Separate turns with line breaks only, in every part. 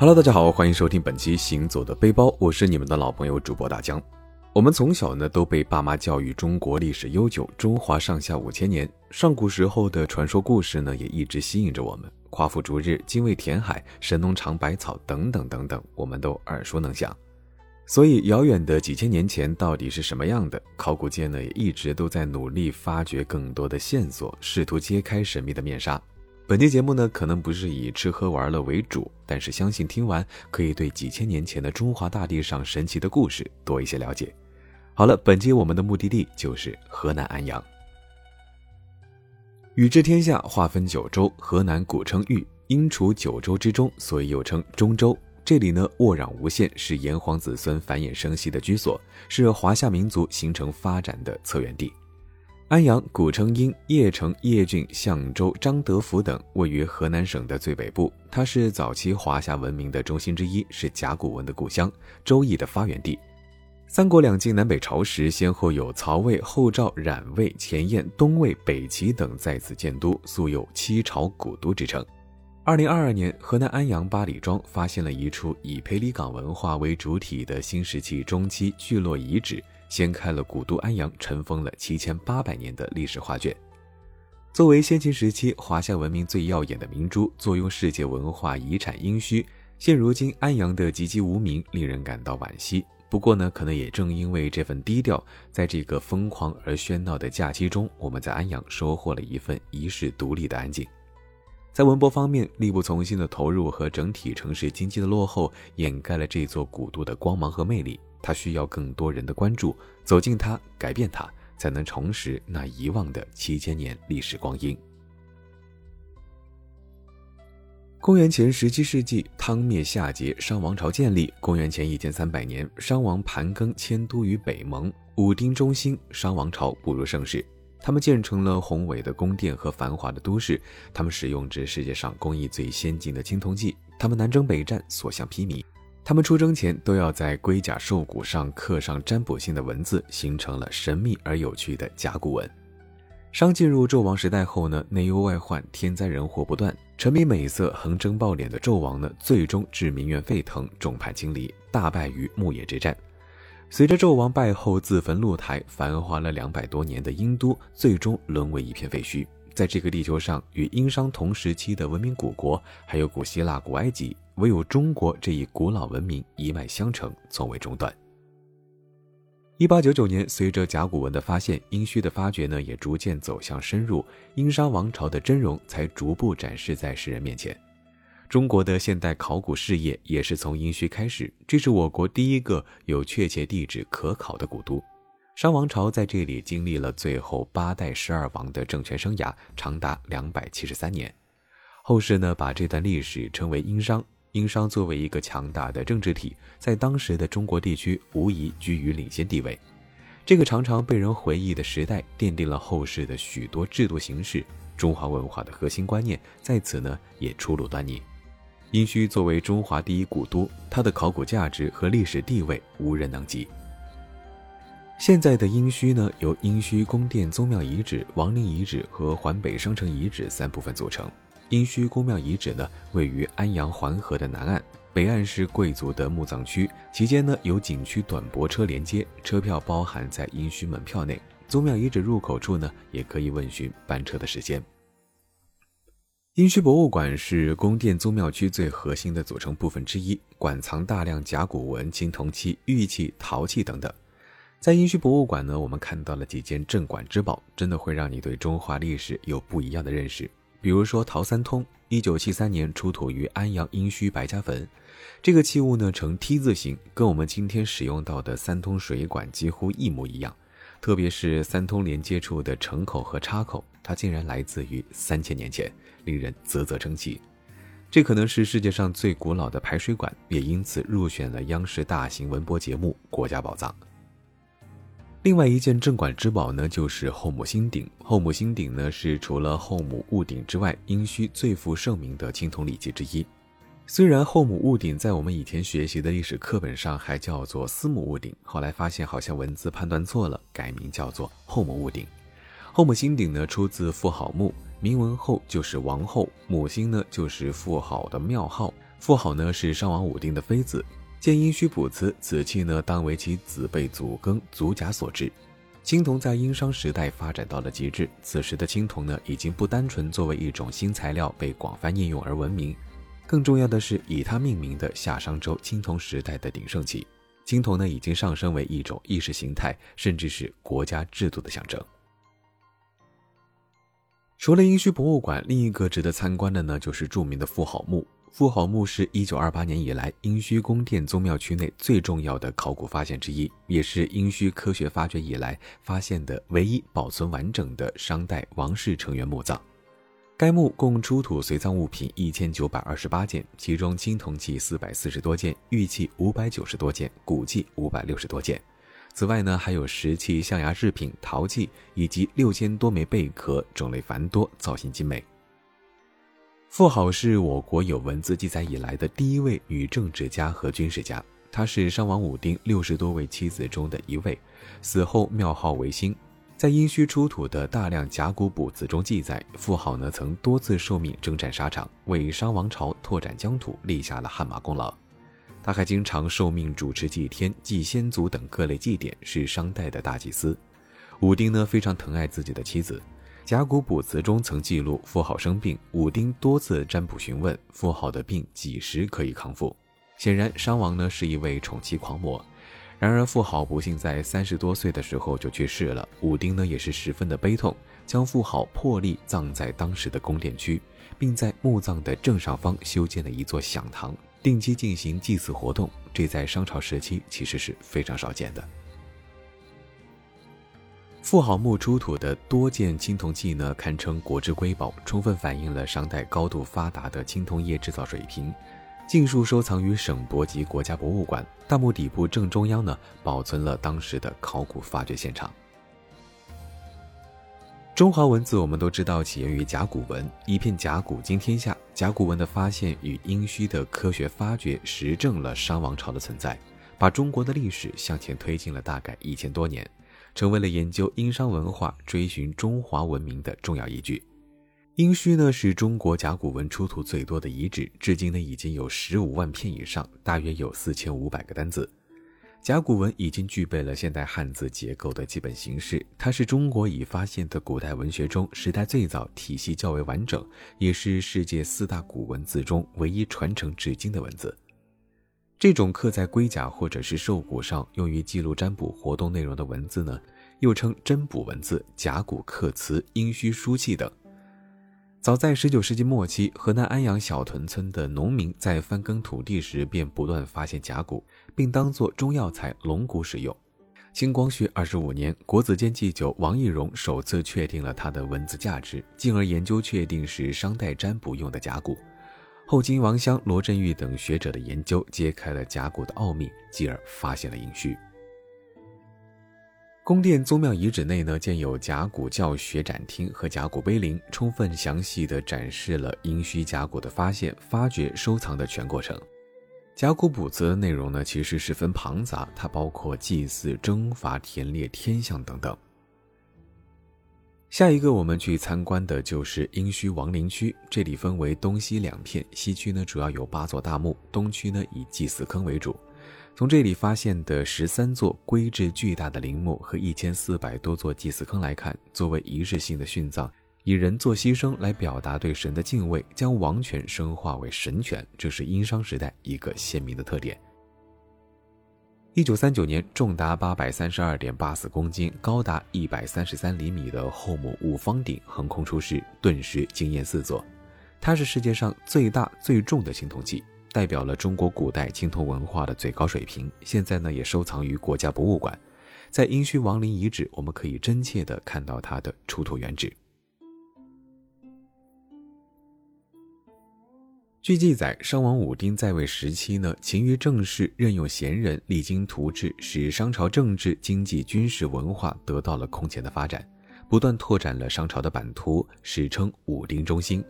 Hello，大家好，欢迎收听本期《行走的背包》，我是你们的老朋友主播大江。我们从小呢都被爸妈教育中国历史悠久，中华上下五千年，上古时候的传说故事呢也一直吸引着我们。夸父逐日、精卫填海、神农尝百草等等等等，我们都耳熟能详。所以，遥远的几千年前到底是什么样的？考古界呢也一直都在努力发掘更多的线索，试图揭开神秘的面纱。本期节目呢，可能不是以吃喝玩乐为主，但是相信听完可以对几千年前的中华大地上神奇的故事多一些了解。好了，本期我们的目的地就是河南安阳。禹治天下，划分九州，河南古称豫，因处九州之中，所以又称中州。这里呢，沃壤无限，是炎黄子孙繁衍生息的居所，是华夏民族形成发展的策源地。安阳古称殷，邺城、邺郡、象州、张德府等位于河南省的最北部。它是早期华夏文明的中心之一，是甲骨文的故乡，周易的发源地。三国两晋南北朝时，先后有曹魏、后赵、冉魏、前燕、东魏、北齐等在此建都，素有七朝古都之称。二零二二年，河南安阳八里庄发现了一处以裴李岗文化为主体的新石器中期聚落遗址。掀开了古都安阳尘封了七千八百年的历史画卷。作为先秦时期华夏文明最耀眼的明珠，坐拥世界文化遗产殷墟，现如今安阳的籍籍无名，令人感到惋惜。不过呢，可能也正因为这份低调，在这个疯狂而喧闹的假期中，我们在安阳收获了一份遗世独立的安静。在文博方面，力不从心的投入和整体城市经济的落后，掩盖了这座古都的光芒和魅力。它需要更多人的关注，走进它，改变它，才能重拾那遗忘的七千年历史光阴。公元前十七世纪，汤灭夏桀，商王朝建立。公元前一千三百年，商王盘庚迁都于北蒙，武丁中兴，商王朝步入盛世。他们建成了宏伟的宫殿和繁华的都市，他们使用着世界上工艺最先进的青铜器，他们南征北战，所向披靡。他们出征前都要在龟甲兽骨上刻上占卜性的文字，形成了神秘而有趣的甲骨文。商进入纣王时代后呢，内忧外患，天灾人祸不断，沉迷美色、横征暴敛的纣王呢，最终致民怨沸腾，众叛亲离，大败于牧野之战。随着纣王败后自焚露台，繁华了两百多年的殷都，最终沦为一片废墟。在这个地球上，与殷商同时期的文明古国，还有古希腊、古埃及，唯有中国这一古老文明一脉相承，从未中断。一八九九年，随着甲骨文的发现，殷墟的发掘呢，也逐渐走向深入，殷商王朝的真容才逐步展示在世人面前。中国的现代考古事业也是从殷墟开始，这是我国第一个有确切地址可考的古都。商王朝在这里经历了最后八代十二王的政权生涯，长达两百七十三年。后世呢，把这段历史称为殷商。殷商作为一个强大的政治体，在当时的中国地区无疑居于领先地位。这个常常被人回忆的时代，奠定了后世的许多制度形式。中华文化的核心观念在此呢，也初露端倪。殷墟作为中华第一古都，它的考古价值和历史地位无人能及。现在的殷墟呢，由殷墟宫殿宗庙遗址、王陵遗址和环北商城遗址三部分组成。殷墟宫庙遗址呢，位于安阳环河的南岸，北岸是贵族的墓葬区，其间呢有景区短驳车连接，车票包含在殷墟门票内。宗庙遗址入口处呢，也可以问询班车的时间。殷墟博物馆是宫殿宗庙区最核心的组成部分之一，馆藏大量甲骨文、青铜器、玉器、陶器等等。在殷墟博物馆呢，我们看到了几件镇馆之宝，真的会让你对中华历史有不一样的认识。比如说陶三通，一九七三年出土于安阳殷墟白家坟，这个器物呢呈 T 字形，跟我们今天使用到的三通水管几乎一模一样。特别是三通连接处的承口和插口，它竟然来自于三千年前，令人啧啧称奇。这可能是世界上最古老的排水管，也因此入选了央视大型文博节目《国家宝藏》。另外一件镇馆之宝呢，就是后母星鼎。后母星鼎呢，是除了后母戊鼎之外，殷墟最负盛名的青铜礼器之一。虽然后母戊鼎在我们以前学习的历史课本上还叫做司母戊鼎，后来发现好像文字判断错了，改名叫做后母戊鼎。后母星鼎呢，出自妇好墓，铭文后就是王后，母星呢就是妇好的庙号。妇好呢是商王武丁的妃子，见殷墟卜辞，此器呢当为其子辈祖庚祖甲所制。青铜在殷商时代发展到了极致，此时的青铜呢已经不单纯作为一种新材料被广泛应用而闻名，更重要的是以它命名的夏商周青铜时代的鼎盛期，青铜呢已经上升为一种意识形态，甚至是国家制度的象征。除了殷墟博物馆，另一个值得参观的呢就是著名的妇好墓。妇好墓是一九二八年以来殷墟宫殿宗庙区内最重要的考古发现之一，也是殷墟科学发掘以来发现的唯一保存完整的商代王室成员墓葬。该墓共出土随葬物品一千九百二十八件，其中青铜器四百四十多件，玉器五百九十多件，骨器五百六十多件。此外呢，还有石器、象牙制品、陶器以及六千多枚贝壳，种类繁多，造型精美。妇好是我国有文字记载以来的第一位女政治家和军事家，她是商王武丁六十多位妻子中的一位，死后庙号为兴。在殷墟出土的大量甲骨卜辞中记载，妇好呢曾多次受命征战沙场，为商王朝拓展疆土立下了汗马功劳。他还经常受命主持祭天、祭先祖等各类祭典，是商代的大祭司。武丁呢非常疼爱自己的妻子。甲骨卜辞中曾记录妇好生病，武丁多次占卜询问妇好的病几时可以康复。显然，商王呢是一位宠妻狂魔。然而，妇好不幸在三十多岁的时候就去世了。武丁呢也是十分的悲痛，将妇好破例葬在当时的宫殿区，并在墓葬的正上方修建了一座享堂，定期进行祭祀活动。这在商朝时期其实是非常少见的。妇好墓出土的多件青铜器呢，堪称国之瑰宝，充分反映了商代高度发达的青铜业制造水平。尽数收藏于省博及国家博物馆。大墓底部正中央呢，保存了当时的考古发掘现场。中华文字我们都知道起源于甲骨文，一片甲骨惊天下。甲骨文的发现与殷墟的科学发掘，实证了商王朝的存在，把中国的历史向前推进了大概一千多年。成为了研究殷商文化、追寻中华文明的重要依据。殷墟呢是中国甲骨文出土最多的遗址，至今呢已经有十五万片以上，大约有四千五百个单字。甲骨文已经具备了现代汉字结构的基本形式，它是中国已发现的古代文学中时代最早、体系较为完整，也是世界四大古文字中唯一传承至今的文字。这种刻在龟甲或者是兽骨上，用于记录占卜活动内容的文字呢，又称占卜文字、甲骨刻词、殷墟书契等。早在19世纪末期，河南安阳小屯村的农民在翻耕土地时，便不断发现甲骨，并当作中药材龙骨使用。清光绪二十五年，国子监祭酒王懿荣首次确定了它的文字价值，进而研究确定是商代占卜用的甲骨。后经王襄、罗振玉等学者的研究，揭开了甲骨的奥秘，继而发现了殷墟。宫殿宗庙遗址内呢，建有甲骨教学展厅和甲骨碑林，充分详细的展示了殷墟甲骨的发现、发掘、收藏的全过程。甲骨卜辞的内容呢，其实十分庞杂，它包括祭祀、征伐、田猎、天象等等。下一个我们去参观的就是殷墟王陵区，这里分为东西两片，西区呢主要有八座大墓，东区呢以祭祀坑为主。从这里发现的十三座规制巨大的陵墓和一千四百多座祭祀坑来看，作为仪式性的殉葬，以人做牺牲来表达对神的敬畏，将王权升化为神权，这是殷商时代一个鲜明的特点。一九三九年，重达八百三十二点八四公斤、高达一百三十三厘米的后母五方鼎横空出世，顿时惊艳四座。它是世界上最大最重的青铜器，代表了中国古代青铜文化的最高水平。现在呢，也收藏于国家博物馆。在殷墟王陵遗址，我们可以真切地看到它的出土原址。据记载，商王武丁在位时期呢，勤于政事，任用贤人，励精图治，使商朝政治、经济、军事、文化得到了空前的发展，不断拓展了商朝的版图，史称武丁中兴。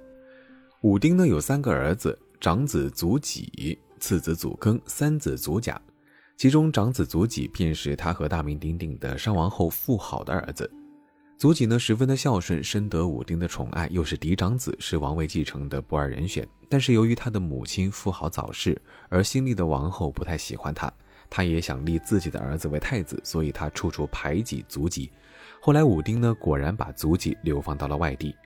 武丁呢有三个儿子，长子祖己，次子祖庚，三子祖甲。其中长子祖己便是他和大名鼎鼎的商王后妇好的儿子。祖己呢十分的孝顺，深得武丁的宠爱，又是嫡长子，是王位继承的不二人选。但是由于他的母亲妇好早逝，而新立的王后不太喜欢他，他也想立自己的儿子为太子，所以他处处排挤祖己。后来武丁呢果然把祖己流放到了外地。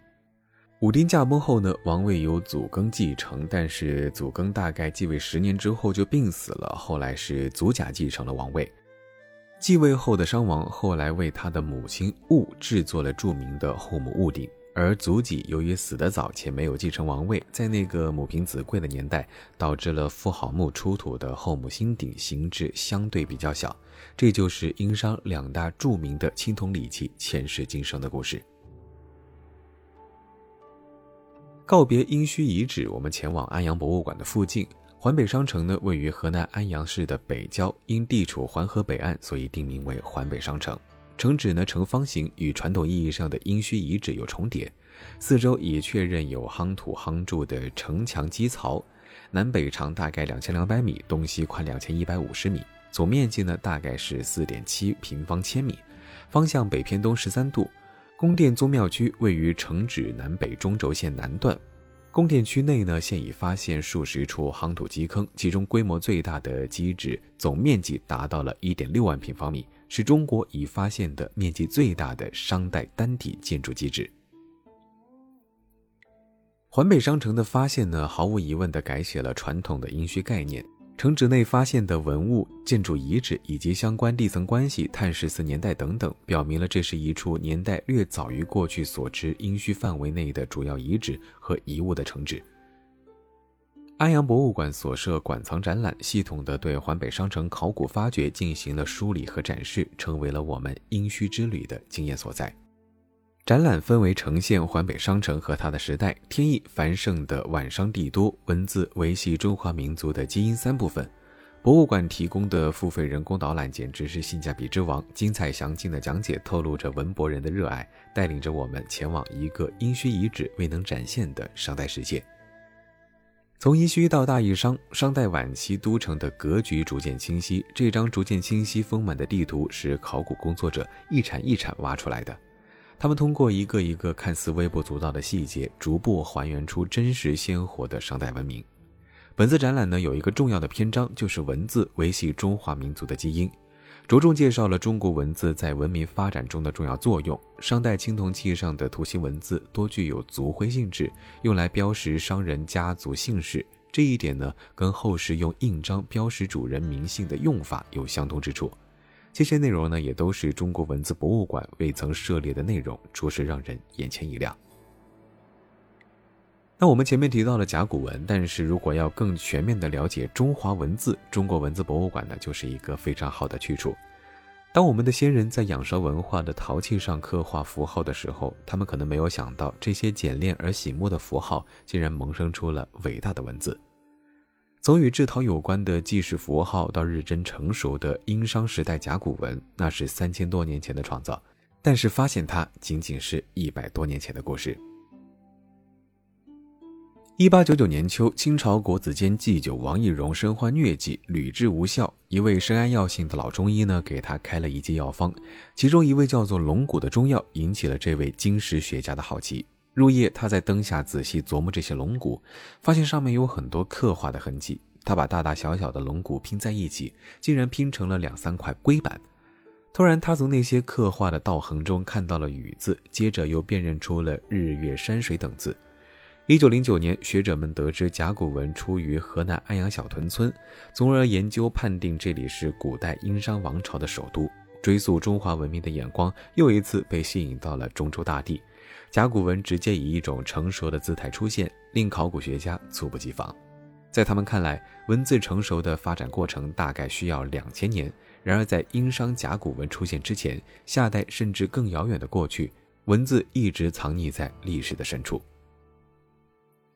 武丁驾崩后呢，王位由祖庚继承，但是祖庚大概继位十年之后就病死了，后来是祖甲继承了王位。继位后的商王后来为他的母亲戊制作了著名的后母戊鼎，而祖己由于死得早且没有继承王位，在那个母凭子贵的年代，导致了妇好墓出土的后母新鼎形制相对比较小，这就是殷商两大著名的青铜礼器前世今生的故事。告别殷墟遗址，我们前往安阳博物馆的附近。环北商城呢，位于河南安阳市的北郊，因地处环河北岸，所以定名为环北商城。城址呢呈方形，与传统意义上的殷墟遗址有重叠。四周已确认有夯土夯筑的城墙基槽，南北长大概两千两百米，东西宽两千一百五十米，总面积呢大概是四点七平方千米，方向北偏东十三度。宫殿宗庙区位于城址南北中轴线南段。宫殿区内呢，现已发现数十处夯土基坑，其中规模最大的基址总面积达到了一点六万平方米，是中国已发现的面积最大的商代单体建筑基址。环北商城的发现呢，毫无疑问地改写了传统的殷墟概念。城址内发现的文物、建筑遗址以及相关地层关系、碳十四年代等等，表明了这是一处年代略早于过去所知殷墟范围内的主要遗址和遗物的城址。安阳博物馆所设馆藏展览，系统的对环北商城考古发掘进行了梳理和展示，成为了我们殷墟之旅的经验所在。展览分为呈现环北商城和它的时代、天意繁盛的晚商帝都、文字维系中华民族的基因三部分。博物馆提供的付费人工导览简直是性价比之王，精彩详尽的讲解透露着文博人的热爱，带领着我们前往一个殷墟遗址未能展现的商代世界。从殷墟到大邑商，商代晚期都城的格局逐渐清晰。这张逐渐清晰丰满的地图是考古工作者一铲一铲挖出来的。他们通过一个一个看似微不足道的细节，逐步还原出真实鲜活的商代文明。本次展览呢，有一个重要的篇章，就是文字维系中华民族的基因，着重介绍了中国文字在文明发展中的重要作用。商代青铜器上的图形文字多具有族徽性质，用来标识商人家族姓氏。这一点呢，跟后世用印章标识主人名姓的用法有相通之处。这些内容呢，也都是中国文字博物馆未曾涉猎的内容，着实让人眼前一亮。那我们前面提到了甲骨文，但是如果要更全面的了解中华文字，中国文字博物馆呢，就是一个非常好的去处。当我们的先人在仰韶文化的陶器上刻画符号的时候，他们可能没有想到，这些简练而醒目的符号，竟然萌生出了伟大的文字。从与制陶有关的记事符号到日臻成熟的殷商时代甲骨文，那是三千多年前的创造，但是发现它仅仅是一百多年前的故事。一八九九年秋，清朝国子监祭酒王懿荣身患疟疾，屡治无效。一位深谙药性的老中医呢，给他开了一剂药方，其中一味叫做龙骨的中药，引起了这位金石学家的好奇。入夜，他在灯下仔细琢磨这些龙骨，发现上面有很多刻画的痕迹。他把大大小小的龙骨拼在一起，竟然拼成了两三块龟板。突然，他从那些刻画的道痕中看到了“雨”字，接着又辨认出了日月山水等字。一九零九年，学者们得知甲骨文出于河南安阳小屯村，从而研究判定这里是古代殷商王朝的首都。追溯中华文明的眼光又一次被吸引到了中州大地。甲骨文直接以一种成熟的姿态出现，令考古学家猝不及防。在他们看来，文字成熟的发展过程大概需要两千年。然而，在殷商甲骨文出现之前，夏代甚至更遥远的过去，文字一直藏匿在历史的深处。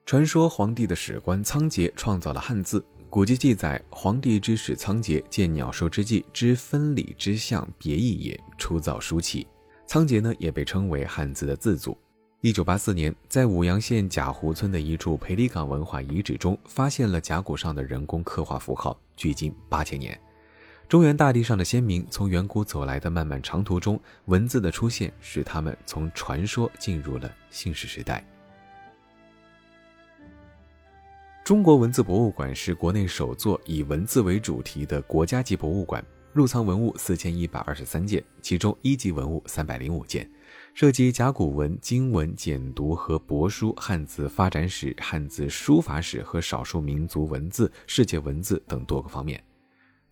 传说黄帝的史官仓颉创造了汉字，古籍记载，黄帝之始仓颉见鸟兽之际，知分理之象别异也，初造书契。仓颉呢，也被称为汉字的字祖。一九八四年，在舞阳县贾湖村的一处裴李岗文化遗址中，发现了甲骨上的人工刻画符号，距今八千年。中原大地上的先民从远古走来的漫漫长途中，文字的出现使他们从传说进入了信史时代。中国文字博物馆是国内首座以文字为主题的国家级博物馆，入藏文物四千一百二十三件，其中一级文物三百零五件，涉及甲骨文、经文简读和帛书、汉字发展史、汉字书法史和少数民族文字、世界文字等多个方面。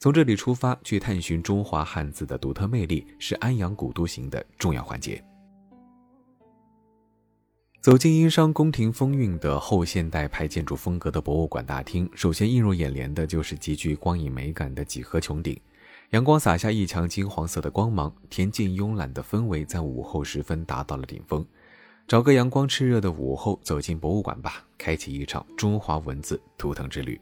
从这里出发去探寻中华汉字的独特魅力，是安阳古都行的重要环节。走进殷商宫廷风韵的后现代派建筑风格的博物馆大厅，首先映入眼帘的就是极具光影美感的几何穹顶，阳光洒下一墙金黄色的光芒，恬静慵懒的氛围在午后时分达到了顶峰。找个阳光炽热的午后，走进博物馆吧，开启一场中华文字图腾之旅。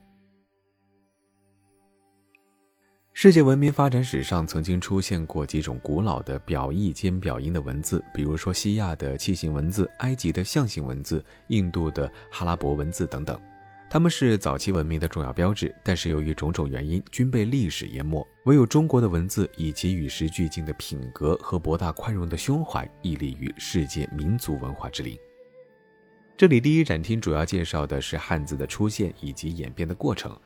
世界文明发展史上曾经出现过几种古老的表意兼表音的文字，比如说西亚的楔形文字、埃及的象形文字、印度的哈拉伯文字等等。它们是早期文明的重要标志，但是由于种种原因，均被历史淹没。唯有中国的文字以及与时俱进的品格和博大宽容的胸怀，屹立于世界民族文化之林。这里第一展厅主要介绍的是汉字的出现以及演变的过程。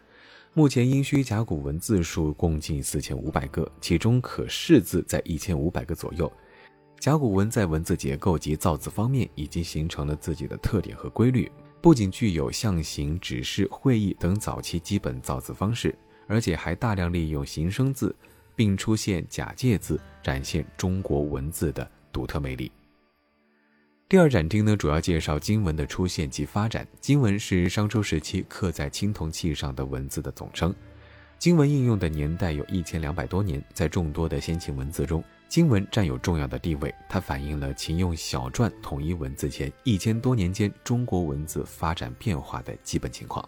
目前殷墟甲骨文字数共计四千五百个，其中可识字在一千五百个左右。甲骨文在文字结构及造字方面已经形成了自己的特点和规律，不仅具有象形、指示、会意等早期基本造字方式，而且还大量利用形声字，并出现假借字，展现中国文字的独特魅力。第二展厅呢，主要介绍金文的出现及发展。金文是商周时期刻在青铜器上的文字的总称，金文应用的年代有一千两百多年。在众多的先秦文字中，金文占有重要的地位，它反映了秦用小篆统一文字前一千多年间中国文字发展变化的基本情况。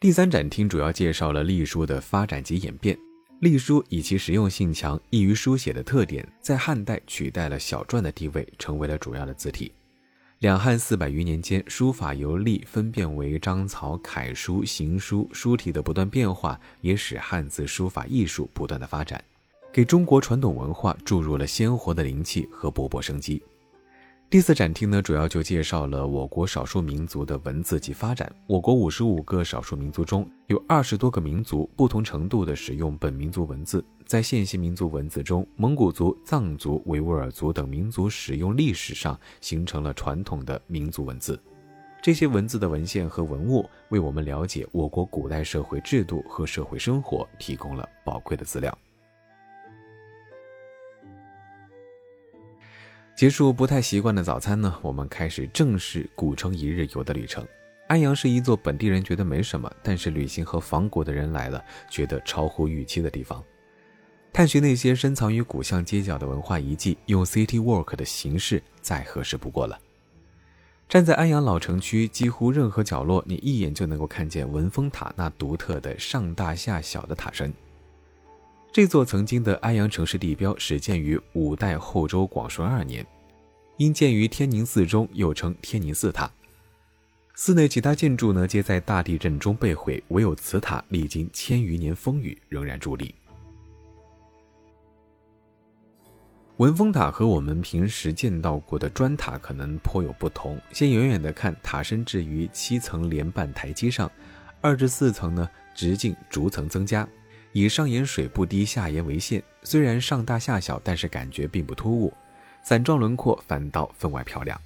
第三展厅主要介绍了隶书的发展及演变。隶书以其实用性强、易于书写的特点，在汉代取代了小篆的地位，成为了主要的字体。两汉四百余年间，书法由隶分变为章草、楷书、行书，书体的不断变化，也使汉字书法艺术不断的发展，给中国传统文化注入了鲜活的灵气和勃勃生机。第四展厅呢，主要就介绍了我国少数民族的文字及发展。我国五十五个少数民族中有二十多个民族不同程度的使用本民族文字。在现行民族文字中，蒙古族、藏族、维吾尔族等民族使用历史上形成了传统的民族文字。这些文字的文献和文物，为我们了解我国古代社会制度和社会生活提供了宝贵的资料。结束不太习惯的早餐呢，我们开始正式古城一日游的旅程。安阳是一座本地人觉得没什么，但是旅行和访古的人来了，觉得超乎预期的地方。探寻那些深藏于古巷街角的文化遗迹，用 City Walk 的形式再合适不过了。站在安阳老城区几乎任何角落，你一眼就能够看见文峰塔那独特的上大下小的塔身。这座曾经的安阳城市地标始建于五代后周广顺二年，因建于天宁寺中，又称天宁寺塔。寺内其他建筑呢，皆在大地震中被毁，唯有此塔历经千余年风雨，仍然伫立。文峰塔和我们平时见到过的砖塔可能颇有不同。先远远的看，塔身置于七层连瓣台基上，二至四层呢，直径逐层增加。以上沿水不低下沿为线，虽然上大下小，但是感觉并不突兀，伞状轮廓反倒分外漂亮。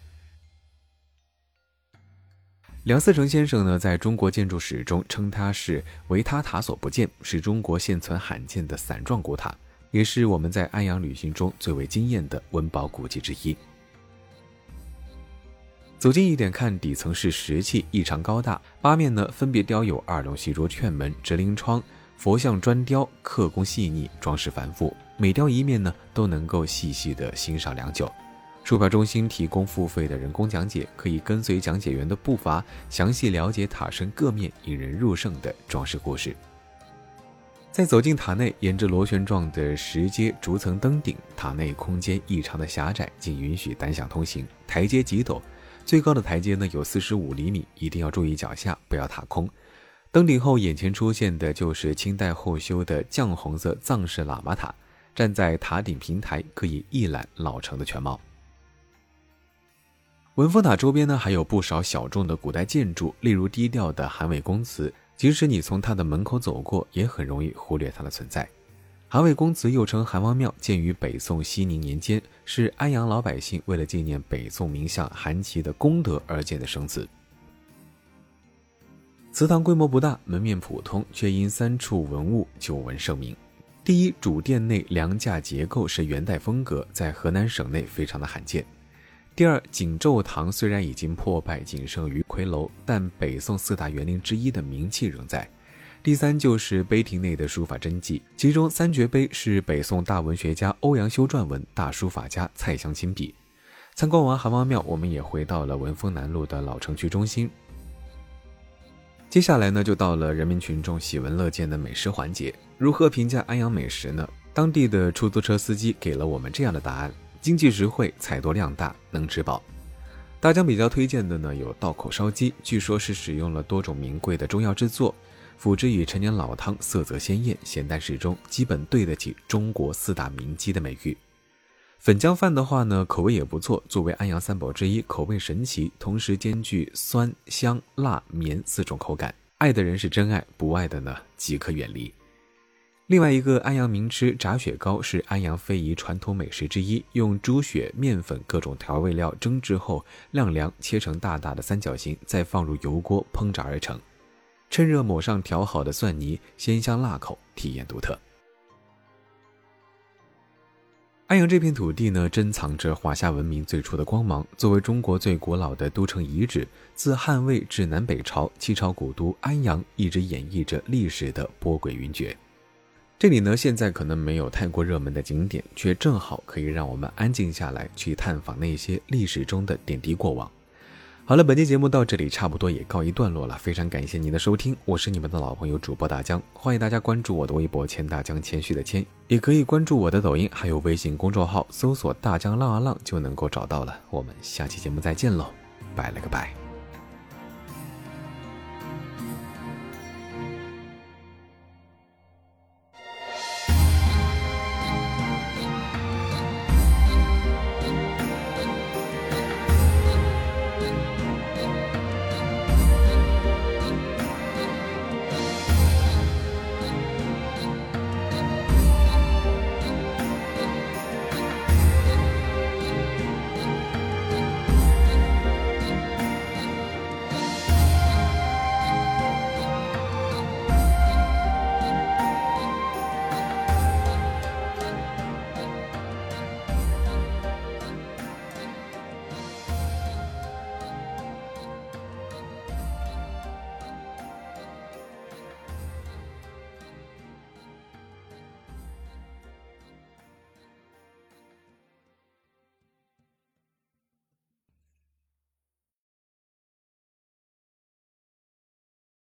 梁思成先生呢，在中国建筑史中称它是“维他塔所不见”，是中国现存罕见的伞状古塔，也是我们在安阳旅行中最为惊艳的文保古迹之一。走近一点看，底层是石砌，异常高大，八面呢分别雕有二龙戏珠、券门、折棂窗。佛像砖雕刻工细腻，装饰繁复，每雕一面呢都能够细细的欣赏良久。售票中心提供付费的人工讲解，可以跟随讲解员的步伐，详细了解塔身各面引人入胜的装饰故事。在走进塔内，沿着螺旋状的石阶逐层登顶，塔内空间异常的狭窄，仅允许单向通行，台阶极陡，最高的台阶呢有四十五厘米，一定要注意脚下，不要踏空。登顶后，眼前出现的就是清代后修的绛红色藏式喇嘛塔。站在塔顶平台，可以一览老城的全貌。文峰塔周边呢，还有不少小众的古代建筑，例如低调的韩魏公祠。即使你从它的门口走过，也很容易忽略它的存在。韩魏公祠又称韩王庙，建于北宋熙宁年间，是安阳老百姓为了纪念北宋名相韩琦的功德而建的生祠。祠堂规模不大，门面普通，却因三处文物久闻盛名。第一，主殿内梁架结构是元代风格，在河南省内非常的罕见。第二，景昼堂虽然已经破败，仅剩余魁楼，但北宋四大园林之一的名气仍在。第三，就是碑亭内的书法真迹，其中三绝碑是北宋大文学家欧阳修撰文，大书法家蔡襄亲笔。参观完韩王庙，我们也回到了文峰南路的老城区中心。接下来呢，就到了人民群众喜闻乐见的美食环节。如何评价安阳美食呢？当地的出租车司机给了我们这样的答案：经济实惠，菜多量大，能吃饱。大江比较推荐的呢，有道口烧鸡，据说是使用了多种名贵的中药制作，辅之以陈年老汤，色泽鲜艳，咸淡适中，基本对得起中国四大名鸡的美誉。粉浆饭的话呢，口味也不错，作为安阳三宝之一，口味神奇，同时兼具酸、香、辣、绵四种口感。爱的人是真爱，不爱的呢，即可远离。另外一个安阳名吃炸雪糕是安阳非遗传统美食之一，用猪血、面粉各种调味料蒸制后晾凉，切成大大的三角形，再放入油锅烹炸而成。趁热抹上调好的蒜泥，鲜香辣口，体验独特。安阳这片土地呢，珍藏着华夏文明最初的光芒。作为中国最古老的都城遗址，自汉魏至南北朝，七朝古都安阳一直演绎着历史的波诡云谲。这里呢，现在可能没有太过热门的景点，却正好可以让我们安静下来，去探访那些历史中的点滴过往。好了，本期节目到这里差不多也告一段落了，非常感谢您的收听，我是你们的老朋友主播大江，欢迎大家关注我的微博“谦大江”，谦虚的谦，也可以关注我的抖音，还有微信公众号，搜索“大江浪啊浪”就能够找到了。我们下期节目再见喽，拜了个拜。